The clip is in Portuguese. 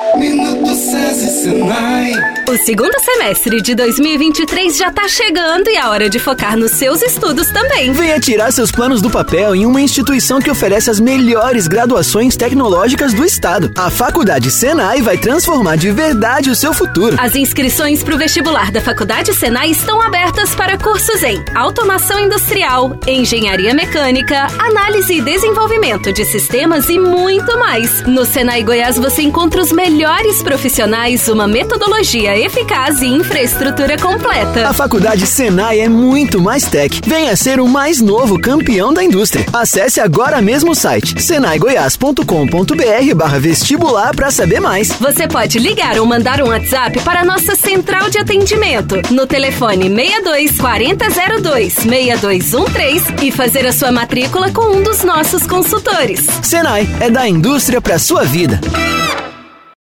Me Minuto SESI Senai. O segundo semestre de 2023 já tá chegando e é hora de focar nos seus estudos também. Venha tirar seus planos do papel em uma instituição que oferece as melhores graduações tecnológicas do estado. A Faculdade Senai vai transformar de verdade o seu futuro. As inscrições para o vestibular da Faculdade Senai estão abertas para cursos em Automação Industrial, Engenharia Mecânica, Análise e Desenvolvimento de Sistemas e muito mais. No Senai Goiás você encontra os melhores profissionais, uma metodologia eficaz e infraestrutura completa. A Faculdade Senai é muito mais tech. Venha ser o mais novo campeão da indústria. Acesse agora mesmo o site senaigoias.com.br barra vestibular para saber mais. Você pode ligar ou mandar um WhatsApp para a nossa central de atendimento no telefone 62 4002 6213 e fazer a sua matrícula com um dos nossos consultores. Senai é da indústria para sua vida.